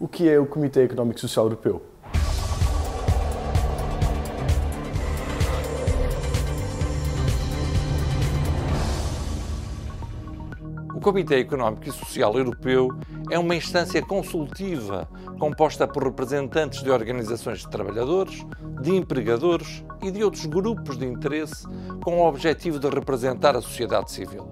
O que é o Comitê Económico e Social Europeu? O Comitê Económico e Social Europeu é uma instância consultiva composta por representantes de organizações de trabalhadores, de empregadores e de outros grupos de interesse com o objetivo de representar a sociedade civil.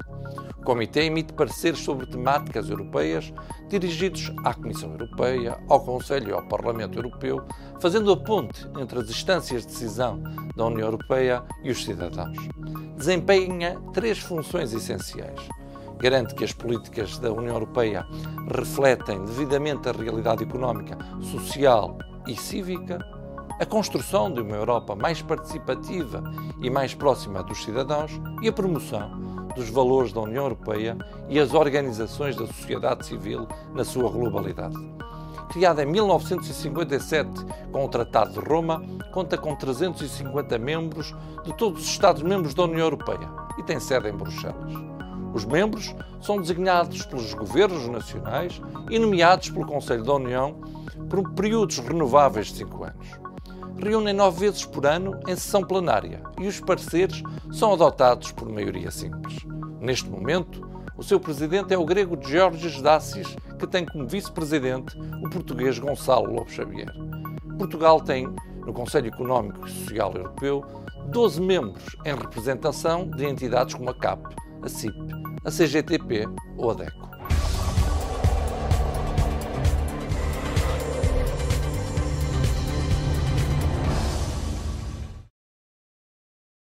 Comitê emite pareceres sobre temáticas europeias dirigidos à Comissão Europeia, ao Conselho e ao Parlamento Europeu, fazendo a ponte entre as instâncias de decisão da União Europeia e os cidadãos. Desempenha três funções essenciais garante que as políticas da União Europeia refletem devidamente a realidade económica, social e cívica, a construção de uma Europa mais participativa e mais próxima dos cidadãos e a promoção dos valores da União Europeia e as organizações da sociedade civil na sua globalidade. Criada em 1957 com o Tratado de Roma, conta com 350 membros de todos os Estados-membros da União Europeia e tem sede em Bruxelas. Os membros são designados pelos governos nacionais e nomeados pelo Conselho da União por períodos renováveis de cinco anos. Reúnem nove vezes por ano em sessão plenária e os pareceres são adotados por maioria simples. Neste momento, o seu presidente é o grego Georges Dassis, que tem como vice-presidente o português Gonçalo Lobo Xavier. Portugal tem, no Conselho Económico e Social Europeu, 12 membros em representação de entidades como a CAP, a CIP, a CGTP ou a DECO.